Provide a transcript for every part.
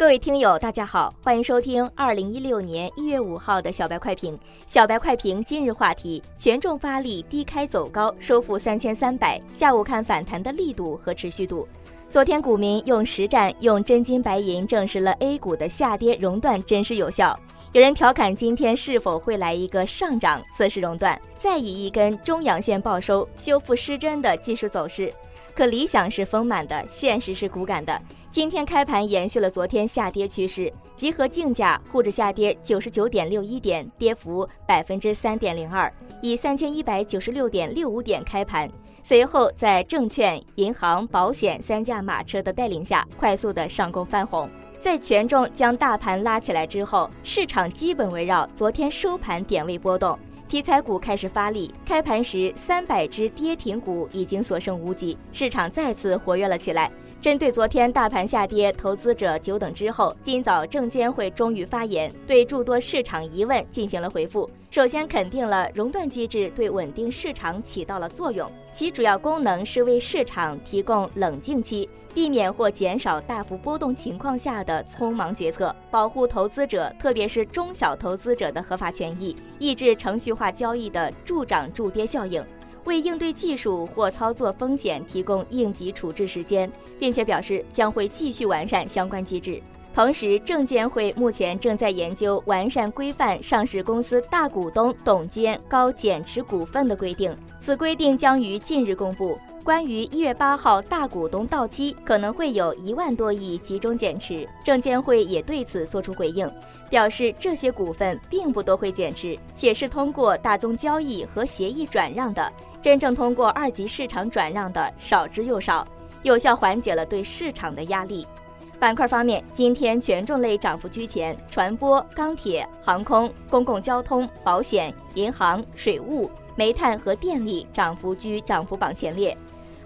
各位听友，大家好，欢迎收听二零一六年一月五号的小白快评。小白快评今日话题：权重发力，低开走高，收复三千三百。下午看反弹的力度和持续度。昨天股民用实战、用真金白银证实了 A 股的下跌熔断真实有效。有人调侃今天是否会来一个上涨测试熔断，再以一根中阳线报收，修复失真的技术走势。可理想是丰满的，现实是骨感的。今天开盘延续了昨天下跌趋势，集合竞价沪指下跌九十九点六一点，跌幅百分之三点零二，以三千一百九十六点六五点开盘。随后在证券、银行、保险三驾马车的带领下，快速的上攻翻红。在权重将大盘拉起来之后，市场基本围绕昨天收盘点位波动。题材股开始发力，开盘时三百只跌停股已经所剩无几，市场再次活跃了起来。针对昨天大盘下跌，投资者久等之后，今早证监会终于发言，对诸多市场疑问进行了回复。首先肯定了熔断机制对稳定市场起到了作用，其主要功能是为市场提供冷静期。避免或减少大幅波动情况下的匆忙决策，保护投资者，特别是中小投资者的合法权益，抑制程序化交易的助涨助跌效应，为应对技术或操作风险提供应急处置时间，并且表示将会继续完善相关机制。同时，证监会目前正在研究完善规范上市公司大股东、董监高减持股份的规定，此规定将于近日公布。关于一月八号大股东到期可能会有一万多亿集中减持，证监会也对此作出回应，表示这些股份并不都会减持，且是通过大宗交易和协议转让的，真正通过二级市场转让的少之又少，有效缓解了对市场的压力。板块方面，今天权重类涨幅居前，传播、钢铁、航空、公共交通、保险、银行、水务、煤炭和电力涨幅居涨幅榜前列。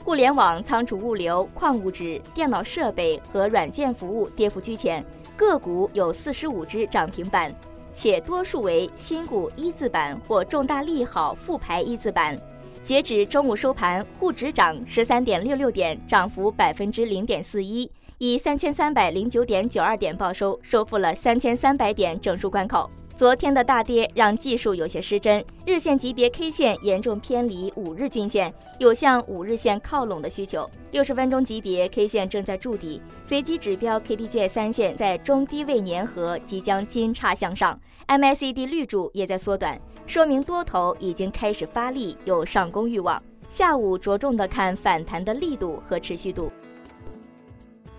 互联网、仓储物流、矿物质、电脑设备和软件服务跌幅居前，个股有四十五只涨停板，且多数为新股一字板或重大利好复牌一字板。截止中午收盘，沪指涨十三点六六点，涨幅百分之零点四一，以三千三百零九点九二点报收，收复了三千三百点整数关口。昨天的大跌让技术有些失真，日线级别 K 线严重偏离五日均线，有向五日线靠拢的需求。六十分钟级别 K 线正在筑底，随机指标 KDJ 三线在中低位粘合，即将金叉向上，MACD 绿柱也在缩短，说明多头已经开始发力，有上攻欲望。下午着重的看反弹的力度和持续度。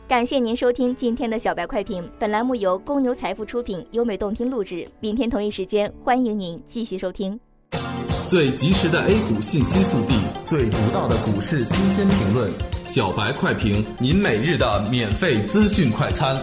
感谢您收听今天的小白快评，本栏目由公牛财富出品，优美动听录制。明天同一时间，欢迎您继续收听。最及时的 A 股信息速递，最独到的股市新鲜评论，小白快评，您每日的免费资讯快餐。